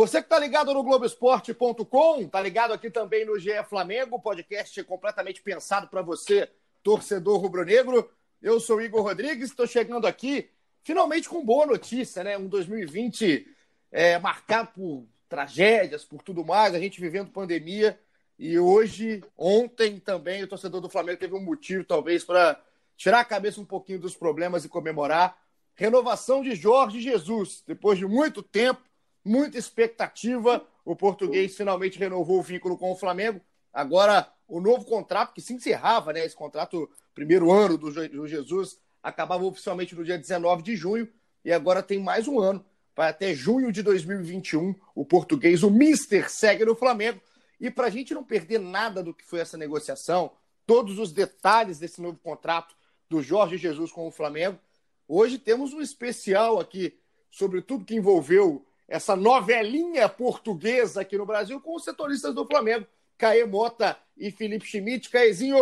Você que está ligado no Globoesporte.com, está ligado aqui também no GE Flamengo, podcast completamente pensado para você, torcedor rubro-negro. Eu sou Igor Rodrigues, estou chegando aqui finalmente com boa notícia, né? Um 2020 é, marcado por tragédias, por tudo mais, a gente vivendo pandemia. E hoje, ontem também, o torcedor do Flamengo teve um motivo, talvez, para tirar a cabeça um pouquinho dos problemas e comemorar. Renovação de Jorge Jesus. Depois de muito tempo, muita expectativa. O português finalmente renovou o vínculo com o Flamengo. Agora, o novo contrato, que se encerrava, né? Esse contrato, primeiro ano do Jesus, acabava oficialmente no dia 19 de junho. E agora tem mais um ano. Vai até junho de 2021. O português, o Mister, segue no Flamengo. E para a gente não perder nada do que foi essa negociação, todos os detalhes desse novo contrato do Jorge Jesus com o Flamengo, hoje temos um especial aqui sobre tudo que envolveu essa novelinha portuguesa aqui no Brasil com os setoristas do Flamengo, Caê Mota e Felipe Schmidt. Caezinho,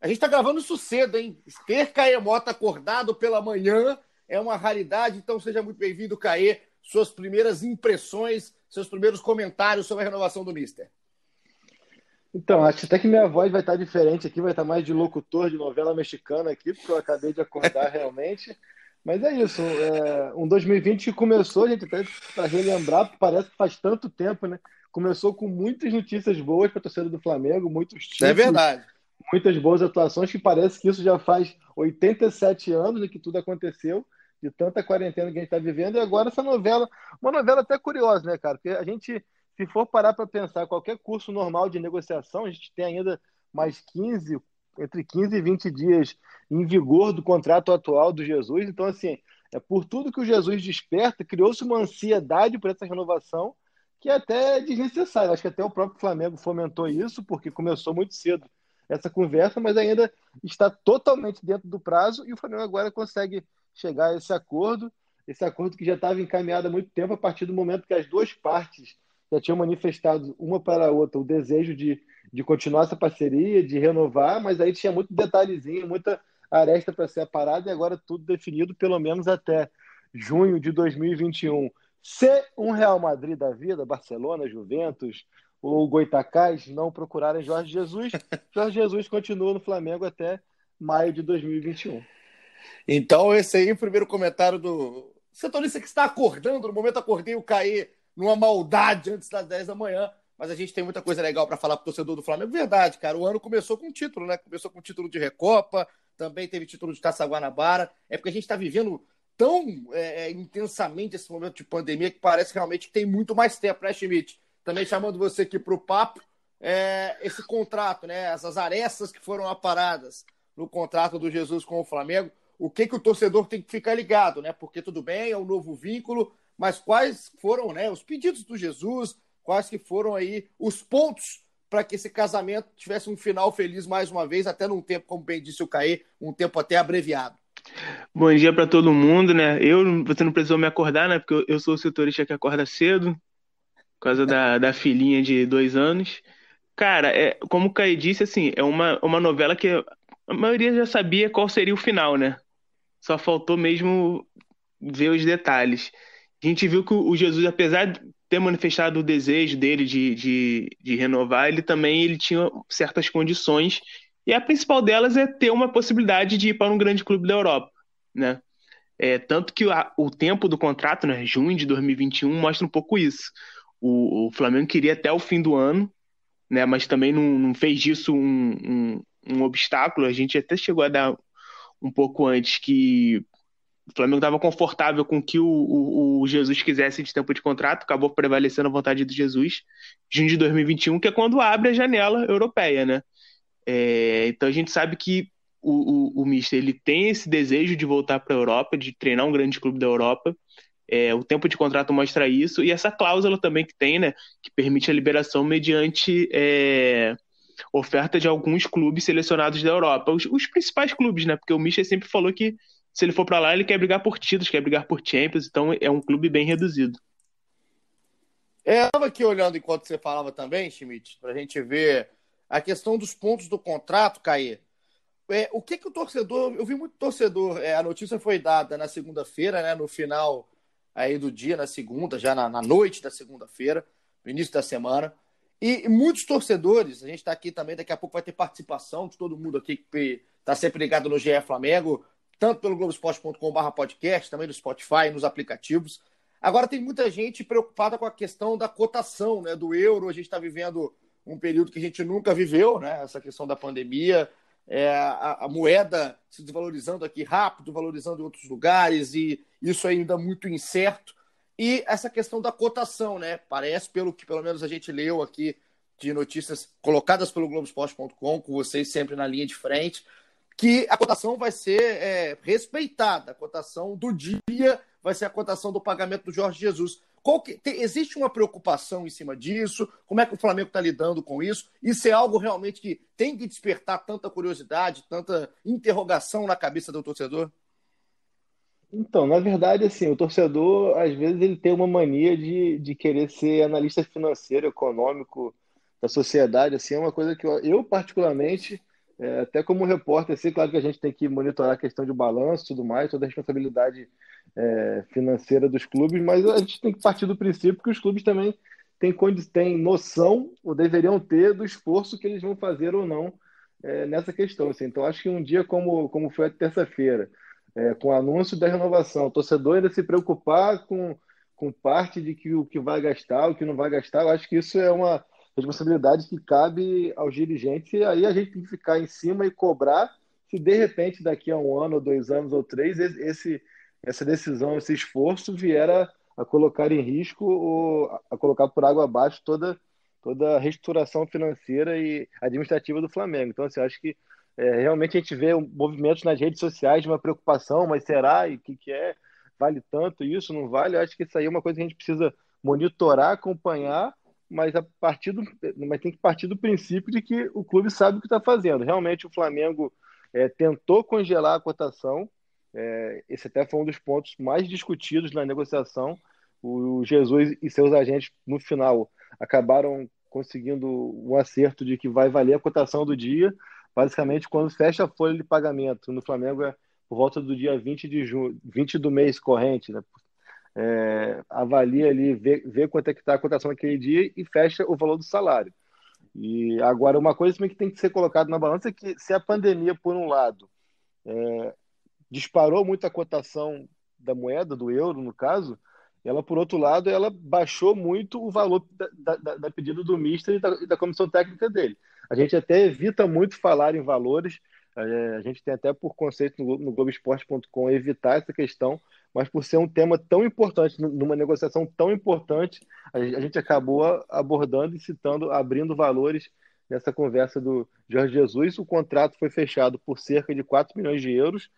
a gente está gravando isso cedo, hein? Ter Caê Mota acordado pela manhã é uma raridade, então seja muito bem-vindo, Caê. Suas primeiras impressões, seus primeiros comentários sobre a renovação do Mister. Então, acho até que minha voz vai estar diferente aqui, vai estar mais de locutor de novela mexicana aqui, porque eu acabei de acordar realmente. Mas é isso, é, um 2020 que começou, gente, até para relembrar, parece que faz tanto tempo, né? Começou com muitas notícias boas para a torcida do Flamengo, muitos títulos, É verdade. Muitas boas atuações, que parece que isso já faz 87 anos né, que tudo aconteceu, de tanta quarentena que a gente está vivendo, e agora essa novela, uma novela até curiosa, né, cara? Porque a gente, se for parar para pensar, qualquer curso normal de negociação, a gente tem ainda mais 15, entre 15 e 20 dias em vigor do contrato atual do Jesus. Então, assim, é por tudo que o Jesus desperta, criou-se uma ansiedade por essa renovação que é até desnecessária. Acho que até o próprio Flamengo fomentou isso, porque começou muito cedo essa conversa, mas ainda está totalmente dentro do prazo e o Flamengo agora consegue chegar a esse acordo, esse acordo que já estava encaminhado há muito tempo, a partir do momento que as duas partes já tinham manifestado uma para a outra o desejo de de continuar essa parceria, de renovar, mas aí tinha muito detalhezinho, muita aresta para ser parada e agora tudo definido pelo menos até junho de 2021. Se um Real Madrid da vida, Barcelona, Juventus ou Goitacás não procurarem Jorge Jesus, Jorge Jesus continua no Flamengo até maio de 2021. Então, esse aí é o primeiro comentário do setorista que está acordando. No momento, acordei o Caê numa maldade antes das 10 da manhã mas a gente tem muita coisa legal para falar para o torcedor do Flamengo. Verdade, cara. O ano começou com título, né? Começou com título de Recopa, também teve título de Taça Guanabara. É porque a gente está vivendo tão é, é, intensamente esse momento de pandemia que parece realmente que tem muito mais tempo, né, Schmidt? Também chamando você aqui para o papo, é, esse contrato, né? Essas arestas que foram aparadas no contrato do Jesus com o Flamengo. O que, que o torcedor tem que ficar ligado, né? Porque tudo bem, é um novo vínculo, mas quais foram né, os pedidos do Jesus, quais que foram aí os pontos para que esse casamento tivesse um final feliz mais uma vez, até num tempo, como bem disse o Caê, um tempo até abreviado. Bom dia para todo mundo, né? Eu, você não precisou me acordar, né? Porque eu, sou o setorista que acorda cedo, por causa da, da filhinha de dois anos. Cara, é, como o Caê disse, assim, é uma, uma novela que a maioria já sabia qual seria o final, né? Só faltou mesmo ver os detalhes. A gente viu que o Jesus, apesar ter manifestado o desejo dele de, de, de renovar, ele também ele tinha certas condições, e a principal delas é ter uma possibilidade de ir para um grande clube da Europa, né? É, tanto que a, o tempo do contrato, né, junho de 2021, mostra um pouco isso. O, o Flamengo queria até o fim do ano, né, mas também não, não fez disso um, um, um obstáculo. A gente até chegou a dar um pouco antes que o Flamengo estava confortável com que o, o, o, Jesus quisesse de tempo de contrato, acabou prevalecendo a vontade do Jesus, junho de 2021, que é quando abre a janela europeia, né? É, então a gente sabe que o, o, o Mister ele tem esse desejo de voltar para a Europa, de treinar um grande clube da Europa, É, o tempo de contrato mostra isso, e essa cláusula também que tem, né, que permite a liberação mediante é, oferta de alguns clubes selecionados da Europa. Os, os, principais clubes, né, porque o Michel sempre falou que se ele for para lá, ele quer brigar por títulos, quer brigar por Champions, então é um clube bem reduzido. É, eu estava aqui olhando enquanto você falava também, Schmidt, para a gente ver a questão dos pontos do contrato, Caê. É, o que que o torcedor. Eu vi muito torcedor. É, a notícia foi dada na segunda-feira, né, no final aí do dia, na segunda, já na, na noite da segunda-feira, no início da semana. E, e muitos torcedores, a gente está aqui também, daqui a pouco vai ter participação de todo mundo aqui que está sempre ligado no GE Flamengo, tanto pelo Globoesporte.com.br podcast, também no Spotify, nos aplicativos. Agora tem muita gente preocupada com a questão da cotação né, do euro. A gente está vivendo um período que a gente nunca viveu, né? Essa questão da pandemia, é, a, a, moeda se desvalorizando aqui rápido, valorizando em outros lugares, e isso ainda muito incerto. E essa questão da cotação, né? Parece, pelo que pelo menos a gente leu aqui de notícias colocadas pelo Globoesporte.com, com vocês sempre na linha de frente, que a cotação vai ser é, respeitada. A cotação do dia vai ser a cotação do pagamento do Jorge Jesus. Que, tem, existe uma preocupação em cima disso? Como é que o Flamengo está lidando com isso? Isso é algo realmente que tem que despertar tanta curiosidade, tanta interrogação na cabeça do torcedor? Então, na verdade, assim, o torcedor, às vezes, ele tem uma mania de, de querer ser analista financeiro, econômico da sociedade, assim, é uma coisa que eu, eu particularmente, é, até como repórter, assim, claro que a gente tem que monitorar a questão de balanço e tudo mais, toda a responsabilidade é, financeira dos clubes, mas a gente tem que partir do princípio que os clubes também têm, têm noção, ou deveriam ter, do esforço que eles vão fazer ou não é, nessa questão. Assim. Então, acho que um dia como, como foi a terça-feira, é, com o anúncio da renovação, o torcedor ainda se preocupar com, com parte de que o que vai gastar, o que não vai gastar, eu acho que isso é uma responsabilidade que cabe aos dirigentes, e aí a gente tem que ficar em cima e cobrar se de repente daqui a um ano, dois anos, ou três, esse, essa decisão, esse esforço vier a, a colocar em risco ou a colocar por água abaixo toda, toda a reestruturação financeira e administrativa do Flamengo. Então, assim, acho que é, realmente a gente vê movimentos nas redes sociais de uma preocupação, mas será? E o que, que é? Vale tanto isso? Não vale? Eu acho que isso aí é uma coisa que a gente precisa monitorar, acompanhar, mas a partir do, mas tem que partir do princípio de que o clube sabe o que está fazendo. Realmente o Flamengo é, tentou congelar a cotação, é, esse até foi um dos pontos mais discutidos na negociação. O Jesus e seus agentes, no final, acabaram conseguindo um acerto de que vai valer a cotação do dia. Basicamente, quando fecha a folha de pagamento no Flamengo, é por volta do dia 20 de junho, 20 do mês corrente, né? É, avalia ali, vê, vê quanto é que está a cotação naquele dia e fecha o valor do salário. E agora, uma coisa também que tem que ser colocada na balança é que se a pandemia, por um lado, é, disparou muito a cotação da moeda, do euro, no caso, ela, por outro lado, ela baixou muito o valor da, da, da pedida do Mister e da, da, comissão técnica dele. A gente até evita muito falar em valores, é, a gente tem até por conceito no, no Globoesporte.com evitar essa questão, mas por ser um tema tão importante, numa negociação tão importante, a gente acabou abordando e citando, abrindo valores nessa conversa do Jorge Jesus. O contrato foi fechado por cerca de 4 milhões de euros,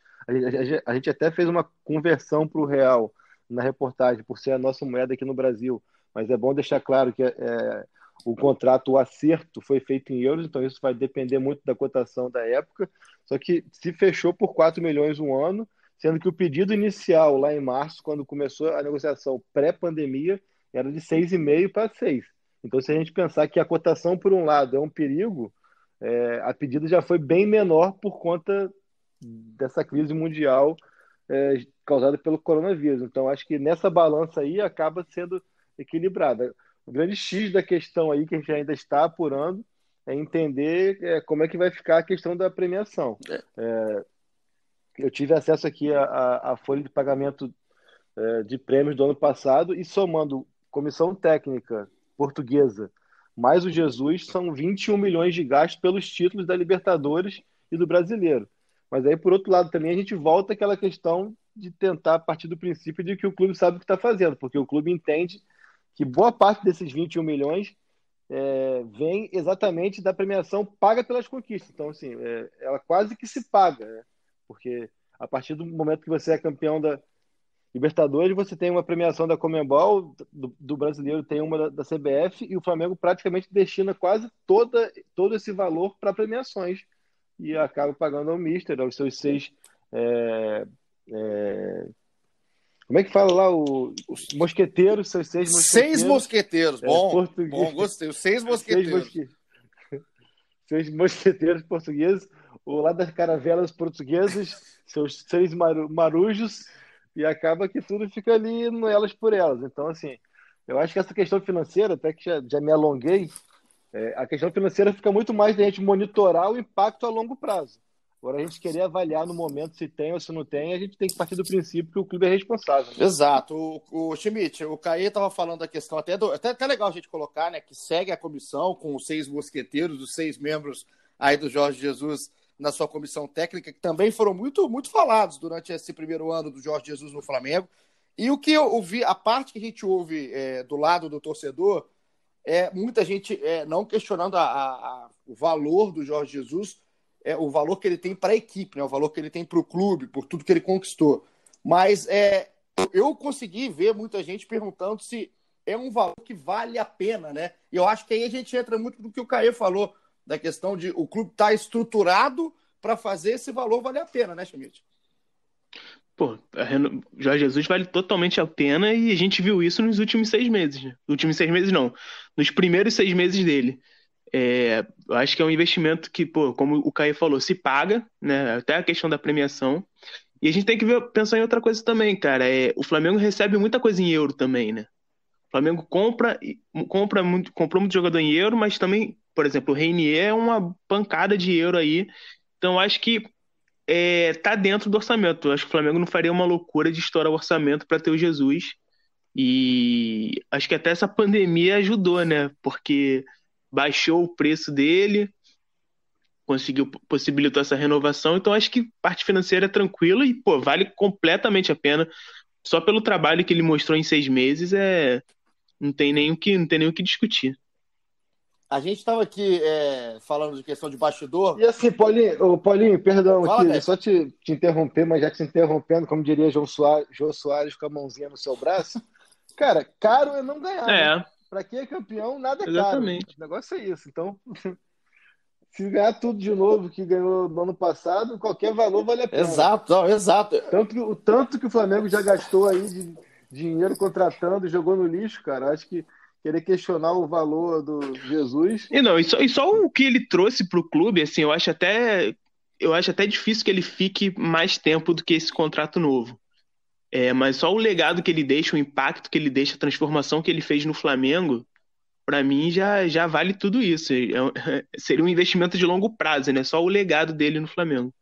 a gente até fez uma conversão para o real na reportagem, por ser a nossa moeda aqui no Brasil, mas é bom deixar claro que é, o contrato, o acerto foi feito em euros, então isso vai depender muito da cotação da época. Só que se fechou por 4 milhões um ano, sendo que o pedido inicial lá em março, quando começou a negociação pré-pandemia, era de 6,5 para 6. Então, se a gente pensar que a cotação, por um lado, é um perigo, é, a pedida já foi bem menor por conta dessa crise mundial é, causada pelo coronavírus. Então, acho que nessa balança aí acaba sendo equilibrada. O grande X da questão aí que a gente ainda está apurando é entender é, como é que vai ficar a questão da premiação. É, é eu tive acesso aqui à, à folha de pagamento é, de prêmios do ano passado e somando comissão técnica portuguesa mais o Jesus, são 21 milhões de gastos pelos títulos da Libertadores e do Brasileiro. Mas aí, por outro lado, também a gente volta àquela questão de tentar partir do princípio de que o clube sabe o que está fazendo, porque o clube entende que boa parte desses 21 milhões é, vem exatamente da premiação paga pelas conquistas. Então, assim, é, ela quase que se paga, né? Porque a partir do momento que você é campeão da. Libertadores você tem uma premiação da Comembol, do, do brasileiro tem uma da, da, CBF, e o Flamengo praticamente destina quase toda, todo esse valor para premiações. E acaba pagando ao Mister, aos seus seis. É, é, como é que fala lá? O, os mosqueteiros, seus seis mosqueteiros. Seis mosqueteiros, é, bom, bom, gostei. Os seis mosqueteiros. Seis, mosque... seis mosqueteiros portugueses, o lado das caravelas portuguesas, seus seis marujos e acaba que tudo fica ali no elas por elas. Então, assim, eu acho que essa questão financeira, até que já, já me alonguei, é, a questão financeira fica muito mais da gente monitorar o impacto a longo prazo. Agora, a gente querer avaliar no momento se tem ou se não tem, a gente tem que partir do princípio que o clube é responsável. Né? Exato. O, o Schmidt, o Caê estava falando da questão, até, do, até, até legal a gente colocar, né, que segue a comissão com os seis mosqueteiros, os seis membros aí do Jorge Jesus na sua comissão técnica, que também foram muito, muito falados durante esse primeiro ano do Jorge Jesus no Flamengo. E o que eu ouvi, a parte que a gente ouve é, do lado do torcedor, é muita gente é, não questionando a, a, a, o valor do Jorge Jesus, é, o valor que ele tem para a equipe, né, o valor que ele tem para o clube, por tudo que ele conquistou. Mas é, eu consegui ver muita gente perguntando se é um valor que vale a pena, né? E eu acho que aí a gente entra muito no que o Caê falou da questão de o clube estar tá estruturado para fazer esse valor valer a pena, né, Schmidt? Pô, Reno... Jorge Jesus vale totalmente a pena e a gente viu isso nos últimos seis meses. Né? Nos últimos seis meses, não. Nos primeiros seis meses dele. É, eu acho que é um investimento que, pô, como o Caio falou, se paga, né? Até a questão da premiação. E a gente tem que ver, pensar em outra coisa também, cara. É, o Flamengo recebe muita coisa em euro também, né? O Flamengo compra, compra muito, comprou muito jogador em euro, mas também por exemplo, o Reinier é uma pancada de euro aí. Então, acho que é, tá dentro do orçamento. Acho que o Flamengo não faria uma loucura de estourar o orçamento para ter o Jesus. E acho que até essa pandemia ajudou, né? Porque baixou o preço dele, conseguiu possibilitou essa renovação. Então acho que parte financeira é tranquila e pô, vale completamente a pena. Só pelo trabalho que ele mostrou em seis meses é não tem nem o que não tem nem o que discutir. A gente estava aqui é, falando de questão de bastidor. E assim, Paulinho, Paulinho perdão Fala, aqui, só te, te, interromper, mas já te interrompendo, como diria João Soares, João Soares com a mãozinha no seu braço. Cara, caro é não ganhar. É. Né? Para quem é campeão, nada é Exatamente. caro. O negócio é isso. Então, se ganhar tudo de novo que ganhou no ano passado, qualquer valor vale a pena. Exato, não, exato. Tanto que, o tanto que o Flamengo já gastou aí de dinheiro contratando, jogou no lixo, cara. Acho que querer questionar o valor do Jesus. E não, e só, e só o que ele trouxe para o clube, assim, eu acho até eu acho até difícil que ele fique mais tempo do que esse contrato novo. É, mas só o legado que ele deixa, o impacto que ele deixa, a transformação que ele fez no Flamengo, para mim já, já vale tudo isso. É, é, seria um investimento de longo prazo, né? Só o legado dele no Flamengo.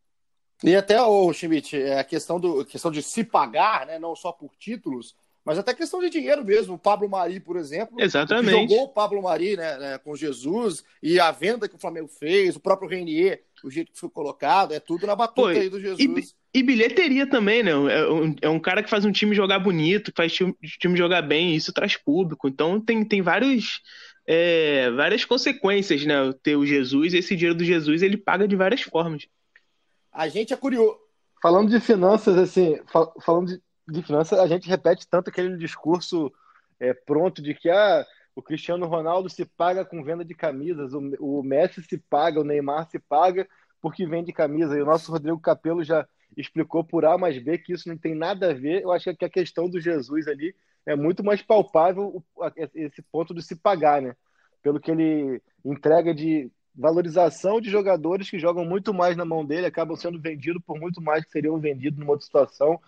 E até o Schmidt, é, a questão do a questão de se pagar, né? Não só por títulos, mas até questão de dinheiro mesmo. O Pablo Mari, por exemplo, Exatamente. jogou o Pablo Mari né, né, com Jesus e a venda que o Flamengo fez, o próprio Renier, o jeito que foi colocado, é tudo na batuta Pô, aí do Jesus. E, e, bilheteria também, né? É um, é um, cara que faz um time jogar bonito, faz o time jogar bem, isso traz público. Então tem, tem vários, é, várias consequências, né? Ter o Jesus, esse dinheiro do Jesus ele paga de várias formas. A gente é curioso. Falando de finanças, assim, fal falando de de finanças, a gente repete tanto aquele discurso é, pronto de que ah, o Cristiano Ronaldo se paga com venda de camisas, o, o Messi se paga, o Neymar se paga porque vende camisa. E o nosso Rodrigo Capello já explicou por A mais B que isso não tem nada a ver. Eu acho que a questão do Jesus ali é muito mais palpável esse ponto de se pagar, né? Pelo que ele entrega de valorização de jogadores que jogam muito mais na mão dele, acabam sendo vendidos por muito mais que seriam vendidos numa outra situação.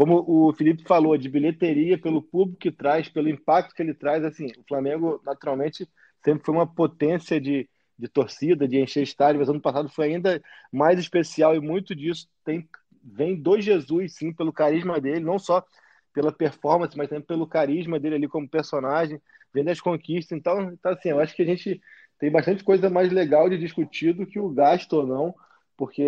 Como o Felipe falou, de bilheteria, pelo público que traz, pelo impacto que ele traz, assim, o Flamengo naturalmente sempre foi uma potência de, de torcida, de encher estádio, mas ano passado foi ainda mais especial e muito disso tem, vem do Jesus, sim, pelo carisma dele, não só pela performance, mas também pelo carisma dele ali como personagem, vem das conquistas. Então, então assim, eu acho que a gente tem bastante coisa mais legal de discutir do que o gasto ou não, porque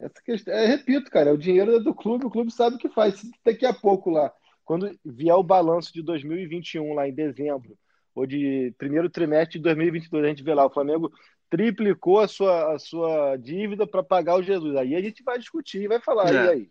essa questão, é, repito, cara, é o dinheiro do clube, o clube sabe o que faz. Daqui a pouco lá, quando vier o balanço de 2021 lá em dezembro, ou de primeiro trimestre de 2022, a gente vê lá, o Flamengo triplicou a sua, a sua dívida para pagar o Jesus. Aí a gente vai discutir, vai falar, é. e aí?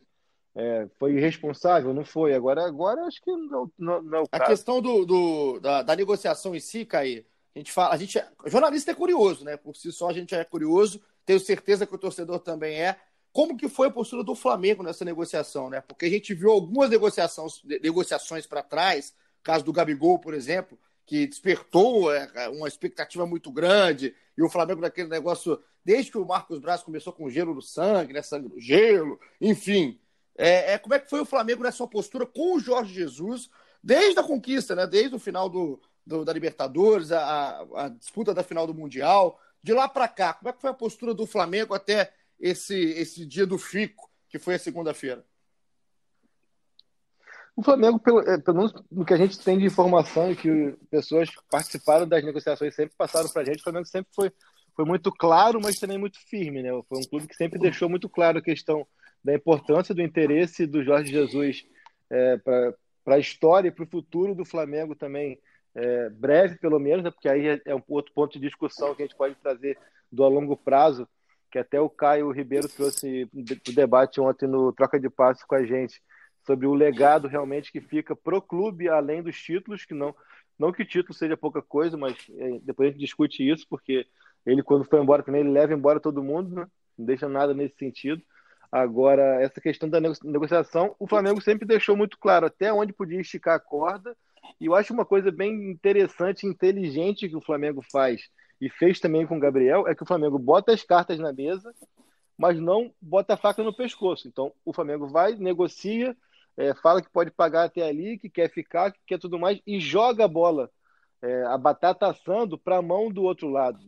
é, foi irresponsável? Não foi. Agora, agora acho que não, não, não é o caso. A questão do, do da, da, negociação em si, Caí, a gente fala, a gente, é, jornalista é curioso, né? Por si só a gente é curioso, tenho certeza que o torcedor também é. Como que foi a postura do Flamengo nessa negociação, né? Porque a gente viu algumas negociações, negociações para trás, caso do Gabigol, por exemplo, que despertou é, uma expectativa muito grande, e o Flamengo naquele negócio, desde que o Marcos Braz começou com gelo no sangue, né? Sangue no gelo, enfim. É, é, como é que foi o Flamengo nessa postura com o Jorge Jesus, desde a conquista, né? Desde o final do, do da Libertadores, a, a, disputa da final do Mundial, de lá para cá, como é que foi a postura do Flamengo até esse, esse dia do Fico, que foi a segunda-feira? O Flamengo, pelo, é, pelo menos no que a gente tem de informação e que pessoas participaram das negociações sempre passaram para a gente, o Flamengo sempre foi, foi muito claro, mas também muito firme. Né? Foi um clube que sempre deixou muito claro a questão da importância do interesse do Jorge Jesus é, para a história e para o futuro do Flamengo também, é, breve pelo menos, né? porque aí é, é um outro ponto de discussão que a gente pode trazer do a longo prazo, que até o Caio Ribeiro trouxe o debate ontem no Troca de Passos com a gente sobre o legado realmente que fica pro clube além dos títulos, que não não que o título seja pouca coisa, mas é, depois a gente discute isso, porque ele quando foi embora também ele leva embora todo mundo, né? não deixa nada nesse sentido. Agora, essa questão da negociação, o Flamengo sempre deixou muito claro até onde podia esticar a corda, e eu acho uma coisa bem interessante inteligente que o Flamengo faz, e fez também com o Gabriel, é que o Flamengo bota as cartas na mesa, mas não bota a faca no pescoço. Então, o Flamengo vai, negocia, é, fala que pode pagar até ali, que quer ficar, que quer tudo mais, e joga a bola, é, a batata assando para a mão do outro lado.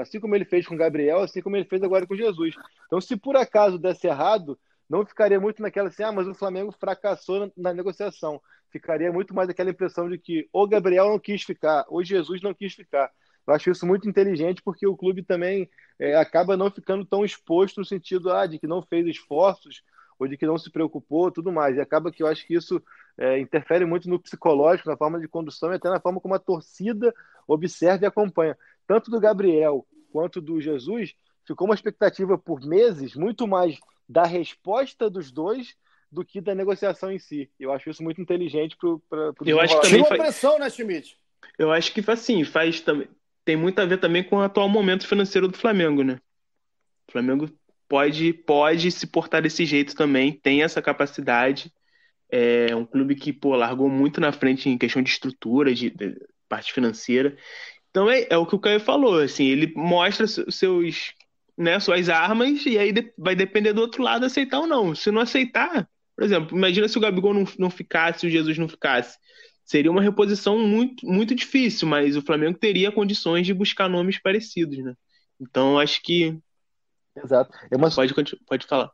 Assim como ele fez com o Gabriel, assim como ele fez agora com Jesus. Então, se por acaso desse errado, não ficaria muito naquela assim, ah, mas o Flamengo fracassou na, negociação. Ficaria muito mais aquela impressão de que o Gabriel não quis ficar, ou Jesus não quis ficar. Eu acho isso muito inteligente porque o clube também é, acaba não ficando tão exposto no sentido ah, de que não fez esforços ou de que não se preocupou, tudo mais. E acaba que eu acho que isso é, interfere muito no psicológico, na forma de condução e até na forma como a torcida observa e acompanha. Tanto do Gabriel quanto do Jesus, ficou uma expectativa por meses muito mais da resposta dos dois do que da negociação em si. Eu acho isso muito inteligente para Eu acho que também faz... pressão, né, Schmidt? Eu acho que assim, faz também tem muito a ver também com o atual momento financeiro do Flamengo, né? O Flamengo pode, pode se portar desse jeito também, tem essa capacidade. É um clube que, pô, largou muito na frente em questão de estrutura, de, de parte financeira. Então é, é, o que o Caio falou, assim, ele mostra seus, né, suas armas e aí vai depender do outro lado aceitar ou não. Se não aceitar, por exemplo, imagina se o Gabigol não, não ficasse, se o Jesus não ficasse. Seria uma reposição muito, muito difícil, mas o Flamengo teria condições de buscar nomes parecidos, né? Então acho que Exato. É uma... pode, pode falar.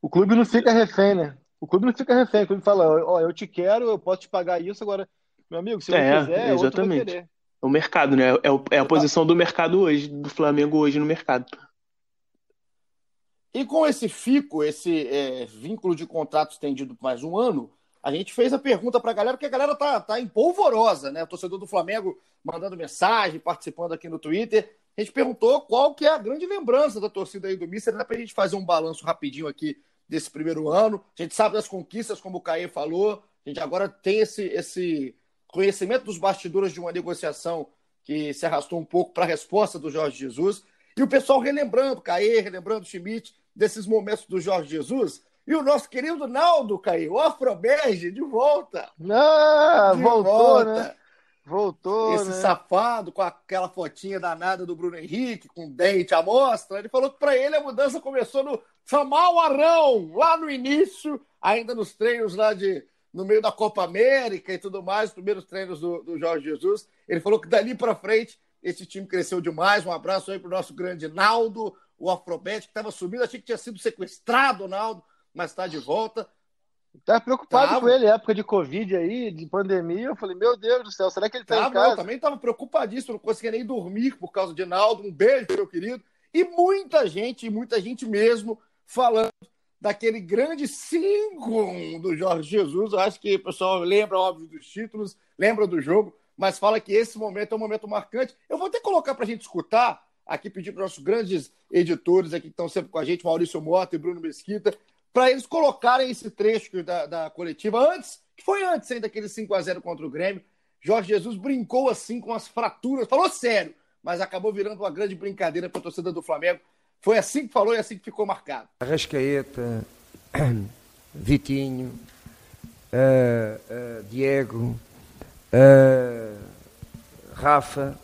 O clube não fica refém, né? O clube não fica refém. O clube fala, ó, oh, eu te quero, eu posso te pagar isso, agora, meu amigo, se é, não quiser, exatamente. outro vai querer. O mercado, né? É, é a posição do mercado hoje, do Flamengo hoje no mercado. E com esse FICO, esse é, vínculo de contrato estendido por mais um ano, a gente fez a pergunta para a galera, porque a galera tá, tá empolvorosa, né? O torcedor do Flamengo mandando mensagem, participando aqui no Twitter a gente perguntou qual que é a grande lembrança da torcida aí do Mister, dá para a gente fazer um balanço rapidinho aqui desse primeiro ano. A gente sabe das conquistas, como o Caê falou, a gente agora tem esse, esse conhecimento dos bastidores de uma negociação que se arrastou um pouco para a resposta do Jorge Jesus. E o pessoal relembrando, Caê, relembrando Schmidt, desses momentos do Jorge Jesus. E o nosso querido Naldo, Caê, o Afroberge, de volta. Ah, de voltou, volta. né? Voltou, Esse né? safado com aquela fotinha danada do Bruno Henrique, com dente à mostra. Ele falou que para ele a mudança começou no Samal Arão, lá no início, ainda nos treinos lá de no meio da Copa América e tudo mais, os primeiros treinos do, do Jorge Jesus. Ele falou que dali para frente esse time cresceu demais. Um abraço aí pro nosso grande Naldo, o Afrobet, que estava sumindo. Achei que tinha sido sequestrado, Naldo, mas está de volta. Tava preocupado tava. com ele, época de Covid aí, de pandemia. Eu falei, meu Deus do céu, será que ele tá tava, em casa? Eu também tava preocupadíssimo, não conseguia nem dormir por causa de Naldo. Um beijo, meu querido. E muita gente, muita gente mesmo, falando daquele grande 5 do Jorge Jesus. Eu acho que o pessoal lembra, óbvio, dos títulos, lembra do jogo, mas fala que esse momento é um momento marcante. Eu vou até colocar para a gente escutar, aqui pedir para os nossos grandes editores aqui que estão sempre com a gente, Maurício Mota e Bruno Mesquita, para eles colocarem esse trecho da, da coletiva antes, que foi antes ainda daquele 5 a 0 contra o Grêmio. Jorge Jesus brincou assim com as fraturas, falou sério, mas acabou virando uma grande brincadeira para a torcida do Flamengo. Foi assim que falou e assim que ficou marcado. Arrascaeta, Vitinho, uh, uh, Diego, uh, Rafa,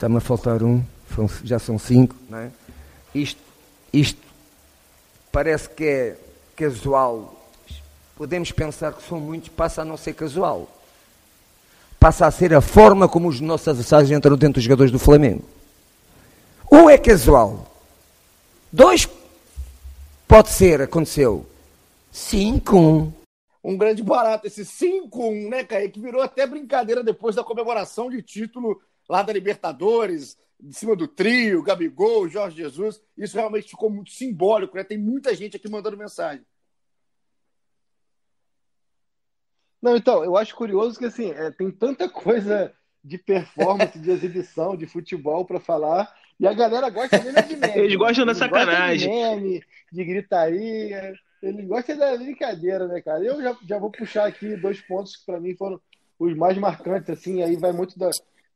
está-me a faltar um, já são cinco, não é? Isto, isto parece que é casual. Podemos pensar que são muitos, passa a não ser casual. Passa a ser a forma como os nossos adversários entram dentro dos jogadores do Flamengo. Um é casual. Dois pode ser, aconteceu. Cinco. Um grande barato, esse 5-1, né, Caio? Que virou até brincadeira depois da comemoração de título lá da Libertadores, de cima do trio, Gabigol, Jorge Jesus. Isso realmente ficou muito simbólico, né? Tem muita gente aqui mandando mensagem. Não, então, eu acho curioso que assim, é, tem tanta coisa de performance, de exibição, de futebol para falar, e a galera gosta mesmo de meme. Eles gostam da sacanagem. de meme, de gritaria. Eles gostam da brincadeira, né, cara? Eu já, já vou puxar aqui dois pontos que para mim foram os mais marcantes, assim, aí vai muito da,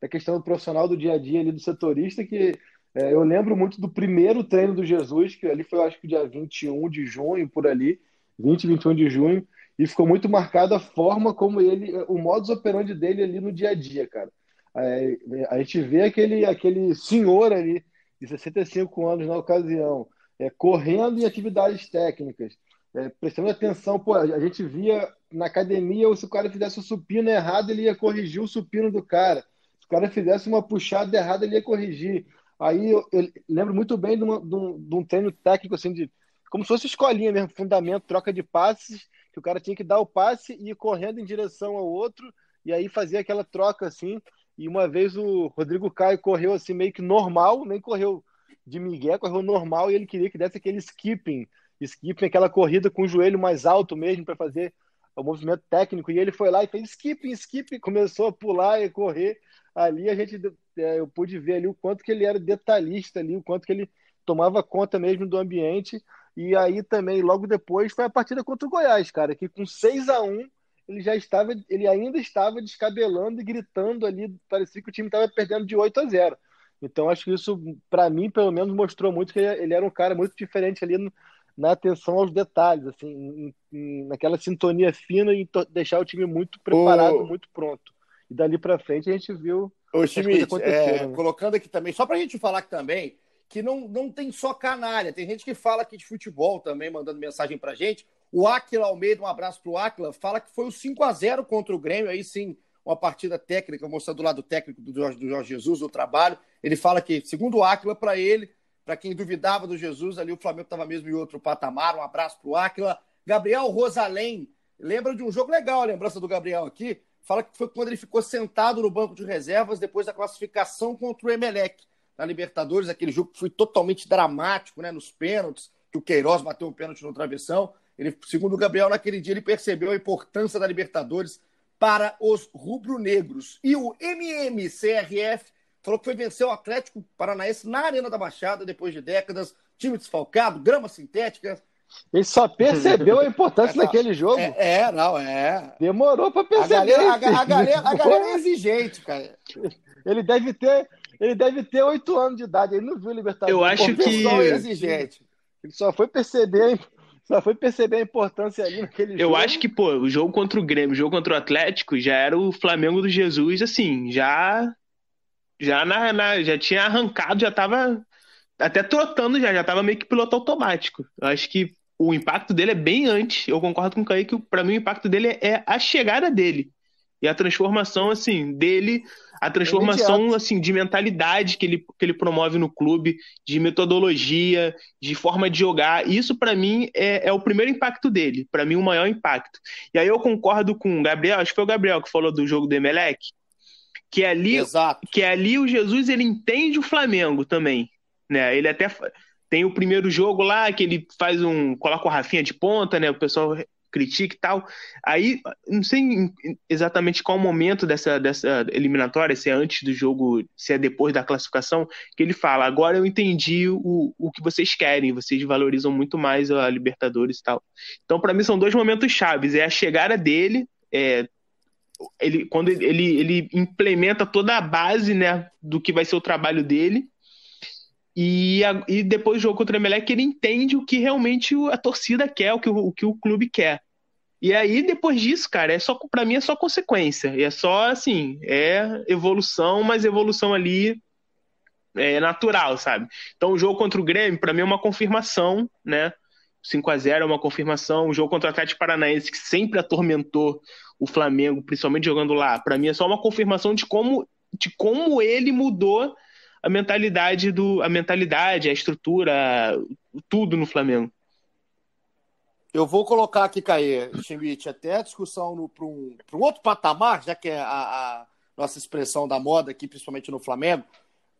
da questão do profissional do dia a dia ali do setorista, que é, eu lembro muito do primeiro treino do Jesus, que ali foi, acho que dia 21 de junho, por ali, 20, 21 de junho, e ficou muito marcado a forma como ele, o modus operandi dele ali no dia a dia, cara. É, a gente vê aquele, aquele senhor ali, de 65 anos na ocasião, é, correndo em atividades técnicas, é, prestando atenção. Pô, a gente via na academia, se o cara fizesse o supino errado, ele ia corrigir o supino do cara. Se o cara fizesse uma puxada errada, ele ia corrigir. Aí eu, eu lembro muito bem de, uma, de, um, de um treino técnico, assim, de, como se fosse escolinha mesmo, fundamento, troca de passes, que o cara tinha que dar o passe e ir correndo em direção ao outro, e aí fazia aquela troca assim. E uma vez o Rodrigo Caio correu assim meio que normal, nem correu de migué, correu normal e ele queria que desse aquele skipping, skipping aquela corrida com o joelho mais alto mesmo para fazer o movimento técnico. E ele foi lá e fez skipping, skipping, começou a pular e correr. Ali a gente é, eu pude ver ali o quanto que ele era detalhista ali, o quanto que ele tomava conta mesmo do ambiente e aí também, logo depois, foi a partida contra o Goiás, cara, que com 6 a 1 ele já estava, ele ainda estava descabelando e gritando ali, parecia que o time estava perdendo de 8 a 0. Então acho que isso, para mim, pelo menos, mostrou muito que ele era um cara muito diferente ali no, na atenção aos detalhes, assim, em, em, naquela sintonia fina e deixar o time muito preparado, muito pronto. E dali para frente a gente viu. Ô, Schmidt, é, né? colocando aqui também, só para a gente falar que também que não, não tem só canalha, tem gente que fala aqui de futebol também, mandando mensagem pra gente. O Aquila Almeida, um abraço pro Aquila, fala que foi o 5 a 0 contra o Grêmio, aí sim, uma partida técnica, mostrando o lado técnico do Jorge, do Jorge Jesus, o trabalho. Ele fala que, segundo o Aquila, para ele, para quem duvidava do Jesus, ali o Flamengo estava mesmo em outro patamar. Um abraço pro Aquila. Gabriel Rosalém, lembra de um jogo legal, a lembrança do Gabriel aqui. Fala que foi quando ele ficou sentado no banco de reservas depois da classificação contra o Emelec na Libertadores, aquele jogo que foi totalmente dramático, né, nos pênaltis, que o Queiroz bateu um pênalti no travessão. Ele, segundo o Gabriel, naquele dia ele percebeu a importância da Libertadores para os rubro-negros. E o MMCRF falou que foi vencer o Atlético Paranaense na Arena da Baixada depois de décadas, time desfalcado, grama sintética. Ele só percebeu a importância é, daquele jogo. É, é, não, é. Demorou para perceber. A galera, a, a, galera, a galera é exigente, cara. Ele deve ter ele deve ter oito anos de idade, ele não viu Libertadores. Eu acho que. Exigente. Ele só foi perceber, só foi perceber a importância ali naquele Eu jogo. Eu acho que, pô, o jogo contra o Grêmio, o jogo contra o Atlético, já era o Flamengo do Jesus, assim, já. Já, na, na já tinha arrancado, já tava até trotando já, já tava meio que piloto automático. Eu acho que o impacto dele é bem antes. Eu concordo com o Kaique que para mim o impacto dele é a chegada dele. E a transformação, assim, dele, a transformação, assim, de mentalidade que ele, que ele promove no clube, de metodologia, de forma de jogar. Isso, para mim, é, é o primeiro impacto dele. para mim, o maior impacto. E aí eu concordo com o Gabriel, acho que foi o Gabriel que falou do jogo do Emelec, que ali, Exato. que ali o Jesus, ele entende o Flamengo também, né? Ele até tem o primeiro jogo lá que ele faz um, coloca o Rafinha de ponta, né? O pessoal critica e tal. Aí, não sei exatamente qual momento dessa, dessa eliminatória, se é antes do jogo, se é depois da classificação, que ele fala: agora eu entendi o, o que vocês querem, vocês valorizam muito mais a Libertadores e tal. Então, para mim, são dois momentos chaves: é a chegada dele, é, ele, quando ele, ele implementa toda a base né, do que vai ser o trabalho dele e, a, e depois do jogo contra o Emelec, ele entende o que realmente a torcida quer, o que o, o que o clube quer. E aí, depois disso, cara, é só para mim é só consequência. É só assim, é evolução, mas evolução ali é natural, sabe? Então o jogo contra o Grêmio, para mim, é uma confirmação, né? 5 a 0 é uma confirmação. O jogo contra o Atlético Paranaense, que sempre atormentou o Flamengo, principalmente jogando lá, para mim é só uma confirmação de como, de como ele mudou a mentalidade do a mentalidade, a estrutura, tudo no Flamengo. Eu vou colocar aqui, Caê, Schmidt, até a discussão para um, um, outro patamar, já que é a, a, nossa expressão da moda aqui, principalmente no Flamengo,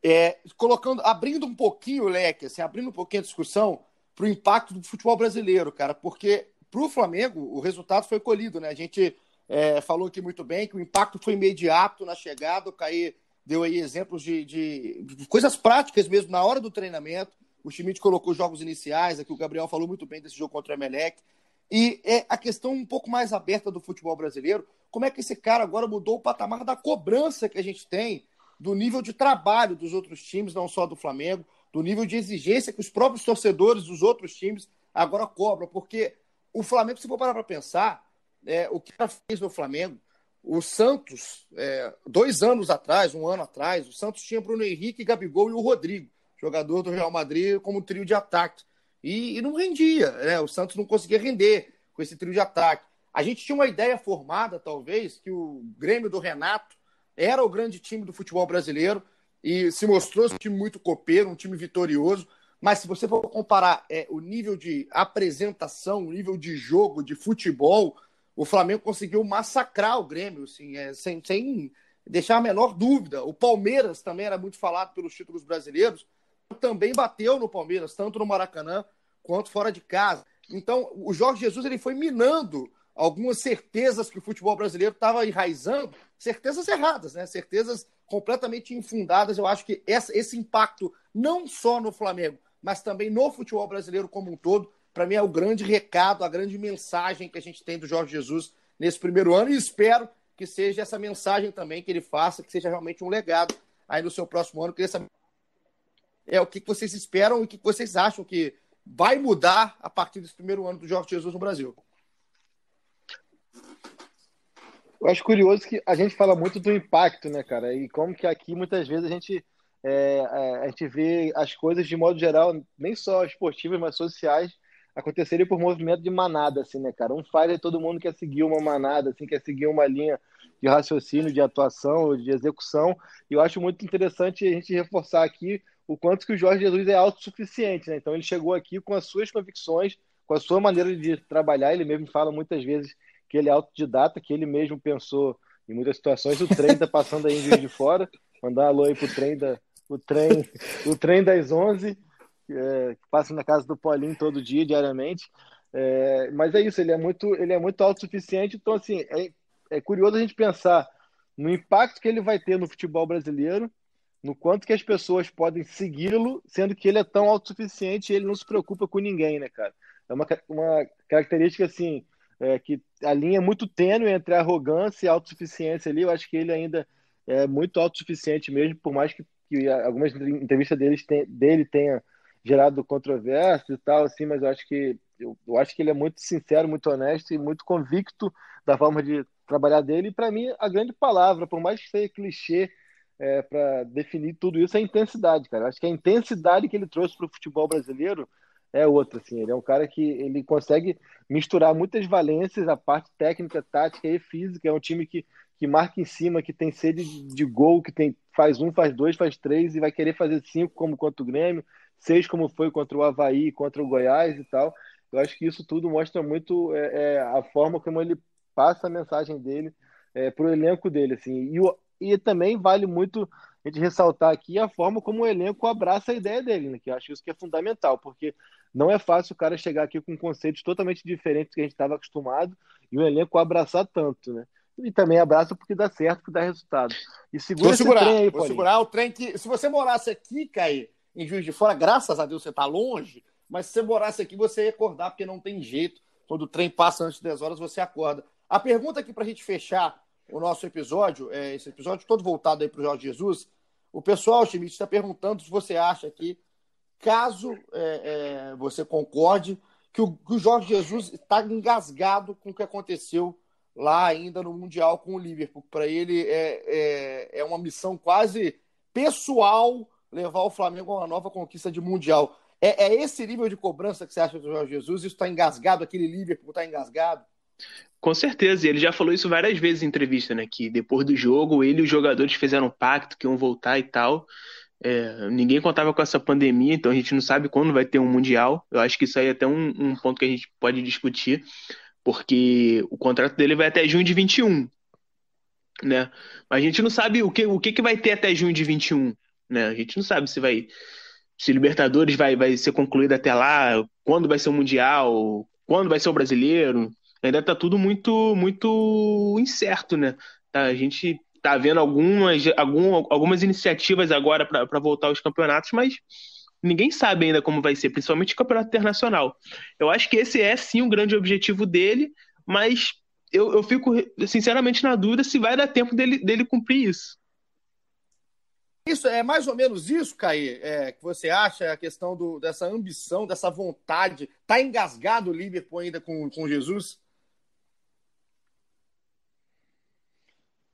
é, colocando, abrindo um pouquinho o leque, assim, abrindo um pouquinho a discussão para o impacto do futebol brasileiro, cara, porque para o Flamengo o resultado foi colhido, né? A gente é, falou aqui muito bem que o impacto foi imediato na chegada, o Caê deu aí exemplos de, de, coisas práticas mesmo na hora do treinamento. O Schmidt colocou jogos iniciais, aqui o Gabriel falou muito bem desse jogo contra o Emelec. E é a questão um pouco mais aberta do futebol brasileiro, como é que esse cara agora mudou o patamar da cobrança que a gente tem do nível de trabalho dos outros times, não só do Flamengo, do nível de exigência que os próprios torcedores dos outros times agora cobram, porque o Flamengo, se for parar para pensar, é, o que ela fez no Flamengo, o Santos, é, dois anos atrás, um ano atrás, o Santos tinha Bruno Henrique, Gabigol e o Rodrigo, jogador do Real Madrid, como trio de ataque. E, e, não rendia, né? O Santos não conseguia render com esse trio de ataque. A gente tinha uma ideia formada, talvez, que o Grêmio do Renato era o grande time do futebol brasileiro e se mostrou um time muito copeiro, um time vitorioso. Mas se você for comparar é, o nível de apresentação, o nível de jogo, de futebol, o Flamengo conseguiu massacrar o Grêmio, assim, é, sem, sem deixar a menor dúvida. O Palmeiras também era muito falado pelos títulos brasileiros, também bateu no Palmeiras, tanto no Maracanã quanto fora de casa. Então, o Jorge Jesus ele foi minando algumas certezas que o futebol brasileiro estava enraizando, certezas erradas, né? certezas completamente infundadas. Eu acho que essa, esse impacto, não só no Flamengo, mas também no futebol brasileiro como um todo, para mim é o grande recado, a grande mensagem que a gente tem do Jorge Jesus nesse primeiro ano e espero que seja essa mensagem também que ele faça, que seja realmente um legado aí no seu próximo ano. Queria saber é, o que vocês esperam e o que vocês acham que vai mudar a partir desse primeiro ano do Jorge Jesus no Brasil. Eu acho curioso que a gente fala muito do impacto, né, cara? E como que aqui muitas vezes a gente, é, é a gente vê as coisas de modo geral, nem só esportivas, mas sociais, aconteceria por movimento de manada, assim, né, cara? Um faz e todo mundo quer seguir uma manada, assim, quer seguir uma linha de raciocínio, de atuação, de execução. E eu acho muito interessante a gente reforçar aqui o quanto que o Jorge Jesus é autossuficiente, né? Então ele chegou aqui com as suas convicções, com a sua maneira de trabalhar. Ele mesmo fala muitas vezes que ele é autodidata, que ele mesmo pensou em muitas situações. O trem tá passando aí em de Fora. Mandar um alô aí pro trem da o trem, o trem das 11 é, que passa na casa do Paulinho todo dia, diariamente. É, mas é isso, ele é muito, ele é muito autossuficiente. Então, assim, é, é curioso a gente pensar no impacto que ele vai ter no futebol brasileiro, no quanto que as pessoas podem segui-lo, sendo que ele é tão autossuficiente e ele não se preocupa com ninguém, né, cara? É uma, uma característica, assim, é, que a linha é muito tênue entre arrogância e autossuficiência ali. Eu acho que ele ainda é muito autossuficiente mesmo, por mais que, que algumas entrevistas dele, dele tenha gerado controvérsia e tal, assim, mas eu acho que eu, eu, acho que ele é muito sincero, muito honesto e muito convicto da forma de trabalhar dele. E para mim, a grande palavra, por mais que seja clichê é, para definir tudo isso, é intensidade, cara. Eu acho que a intensidade que ele trouxe para o futebol brasileiro é outra, assim. Ele é um cara que ele consegue misturar muitas valências, a parte técnica, tática e física. É um time que, que marca em cima, que tem sede de, de gol, que tem faz um, faz dois, faz três e vai querer fazer cinco como contra o Grêmio seja como foi contra o Havaí, contra o Goiás e tal. Eu acho que isso tudo mostra muito é, é, a forma como ele passa a mensagem dele é, para o elenco dele. Assim. E, e também vale muito a gente ressaltar aqui a forma como o elenco abraça a ideia dele, né? Que eu acho isso que é fundamental, porque não é fácil o cara chegar aqui com conceitos totalmente diferentes do que a gente estava acostumado e o elenco abraçar tanto, né? E também abraça porque dá certo, porque dá resultado. E segura vou segurar, aí, vou segurar o trem que. Se você morasse aqui, Caí, em Juiz de Fora, graças a Deus você está longe, mas se você morasse aqui, você ia acordar, porque não tem jeito. Quando o trem passa antes 10 horas, você acorda. A pergunta aqui para a gente fechar o nosso episódio, é, esse episódio todo voltado aí para o Jorge Jesus, o pessoal, Schmidt, está perguntando se você acha que, caso é, é, você concorde, que o, que o Jorge Jesus está engasgado com o que aconteceu lá ainda no Mundial com o Liverpool. Para ele é, é, é, uma missão quase pessoal levar o Flamengo a uma nova conquista de Mundial. É, é esse nível de cobrança que você acha do Jorge Jesus? Isso está engasgado? Aquele Liverpool está engasgado? Com certeza, ele já falou isso várias vezes em entrevista, né? Que depois do jogo, ele e os jogadores fizeram um pacto que iam voltar e tal. É, ninguém contava com essa pandemia, então a gente não sabe quando vai ter um Mundial. Eu acho que isso aí é até um, um ponto que a gente pode discutir porque o contrato dele vai até junho de 21, né? Mas a gente não sabe o que, o que, que vai ter até junho de 21, né? A gente não sabe se vai se Libertadores vai, vai ser concluída até lá, quando vai ser o Mundial, quando vai ser o Brasileiro. Ainda tá tudo muito muito incerto, né? Tá, a gente tá vendo algumas, algum, algumas iniciativas agora para voltar aos campeonatos, mas ninguém sabe ainda como vai ser, principalmente o campeonato internacional. Eu acho que esse é sim um grande objetivo dele, mas eu, eu fico sinceramente na dúvida se vai dar tempo dele, dele cumprir isso. Isso é mais ou menos isso, Caí, é, que você acha a questão do, dessa ambição, dessa vontade. Tá engasgado o Liverpool ainda com, com Jesus?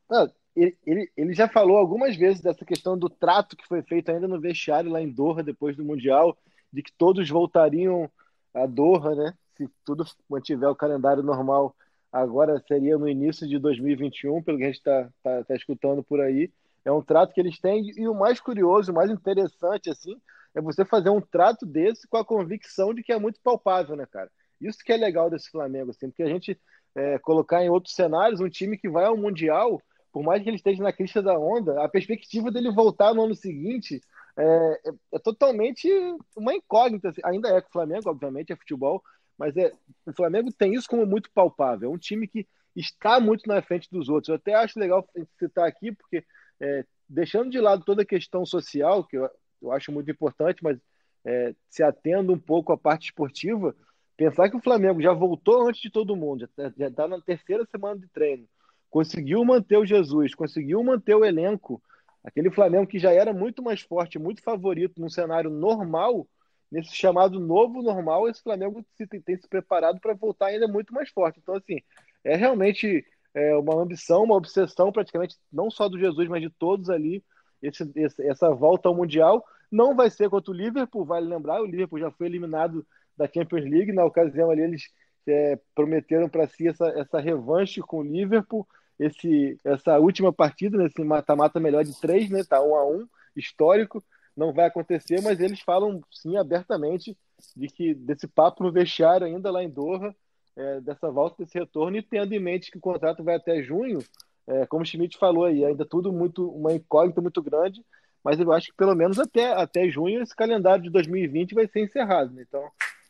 Não, ele, ele, ele já falou algumas vezes dessa questão do trato que foi feito ainda no vestiário lá em Doha, depois do Mundial, de que todos voltariam a Doha, né? Se tudo mantiver o calendário normal, agora seria no início de 2021, pelo que a gente está tá, tá escutando por aí. É um trato que eles têm, e o mais curioso, o mais interessante, assim, é você fazer um trato desse com a convicção de que é muito palpável, né, cara? Isso que é legal desse Flamengo, assim, porque a gente é, colocar em outros cenários um time que vai ao Mundial por mais que ele esteja na crista da onda, a perspectiva dele voltar no ano seguinte é, é, é totalmente uma incógnita. Assim. Ainda é com o Flamengo, obviamente, é futebol, mas é, o Flamengo tem isso como muito palpável. É um time que está muito na frente dos outros. Eu até acho legal citar aqui, porque é, deixando de lado toda a questão social, que eu, eu acho muito importante, mas é, se atendo um pouco à parte esportiva, pensar que o Flamengo já voltou antes de todo mundo, já está na terceira semana de treino conseguiu manter o Jesus, conseguiu manter o elenco, aquele Flamengo que já era muito mais forte, muito favorito num cenário normal, nesse chamado novo normal, esse Flamengo tem se preparado para voltar ainda muito mais forte. Então, assim, é realmente é, uma ambição, uma obsessão praticamente, não só do Jesus, mas de todos ali, esse, esse, essa volta ao Mundial. Não vai ser contra o Liverpool, vale lembrar, o Liverpool já foi eliminado da Champions League, na ocasião ali eles é, prometeram para si essa, essa revanche com o Liverpool, esse, essa última partida, nesse mata-mata melhor de três, né? Tá um a um, histórico, não vai acontecer, mas eles falam sim abertamente de que desse papo no vestiário ainda lá em Doha, é, dessa volta, desse retorno, e tendo em mente que o contrato vai até junho, é, como o Schmidt falou aí, ainda tudo muito, uma incógnita muito grande, mas eu acho que pelo menos até, até junho esse calendário de 2020 vai ser encerrado. Né? Então,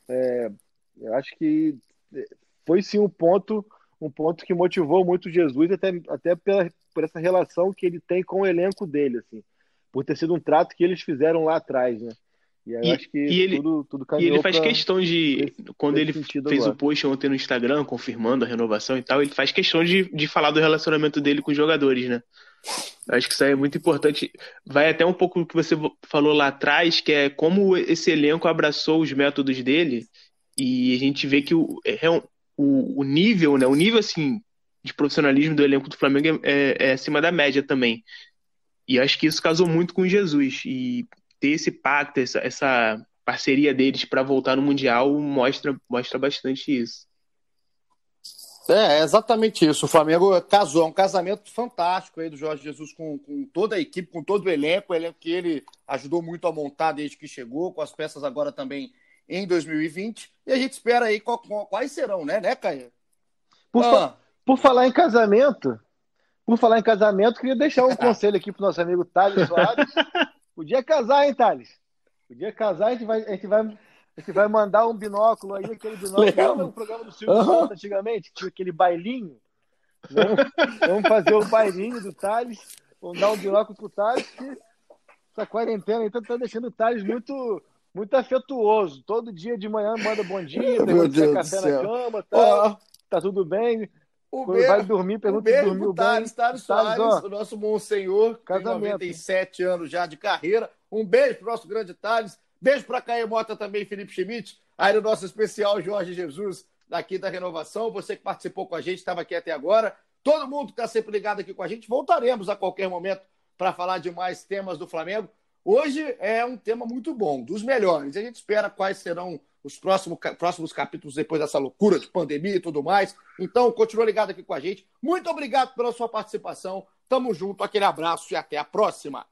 é, eu acho que foi sim um ponto um ponto que motivou muito Jesus, até, até pela, por essa relação que ele tem com o elenco dele, assim, por ter sido um trato que eles fizeram lá atrás, né? E, e acho que e ele, tudo, tudo E ele faz questão de, esse, quando ele fez agora. o post ontem no Instagram, confirmando a renovação e tal, ele faz questão de, de falar do relacionamento dele com os jogadores, né? Acho que isso aí é muito importante. Vai até um pouco do que você falou lá atrás, que é como esse elenco abraçou os métodos dele, e a gente vê que o, é, o, o nível, né? O nível assim de profissionalismo do elenco do Flamengo é, é, é acima da média também. E acho que isso casou muito com Jesus. E ter esse pacto, essa, essa parceria deles para voltar no Mundial mostra, mostra bastante isso. É, exatamente isso. O Flamengo casou, é um casamento fantástico aí do Jorge Jesus com, com toda a equipe, com todo o elenco, o elenco que ele ajudou muito a montar desde que chegou, com as peças agora também em 2020. E a gente espera aí quais serão, né, né, Caio? Por, ah. por falar em casamento, por falar em casamento, queria deixar um conselho aqui pro nosso amigo Thales Soares. Podia casar, hein, Thales? Podia casar, a gente vai, a gente vai, a gente vai mandar um binóculo aí, aquele binóculo. No programa do Silvio uhum. antigamente? Tinha aquele bailinho. Vamos, vamos fazer o bailinho do Thales. Vamos dar um binóculo pro Thales, que essa quarentena aí tá, tá deixando o Thales muito, muito afetuoso. Todo dia de manhã manda bom dia, pergunta café na cama, tá, oh. tá tudo bem. O Quando vai dormir, pergunta se dormiu Thales, bem. Thales Soares, Thales, o nosso monsenhor, Casamento. tem 97 anos já de carreira. Um beijo pro nosso grande Thales. Beijo para Caio Mota também, Felipe Schmidt. Aí no nosso especial Jorge Jesus, daqui da Renovação. Você que participou com a gente, estava aqui até agora. Todo mundo que está sempre ligado aqui com a gente. Voltaremos a qualquer momento para falar de mais temas do Flamengo. Hoje é um tema muito bom, dos melhores. A gente espera quais serão os próximos, próximos capítulos depois dessa loucura de pandemia e tudo mais. Então, continua ligado aqui com a gente. Muito obrigado pela sua participação. Tamo junto, aquele abraço e até a próxima.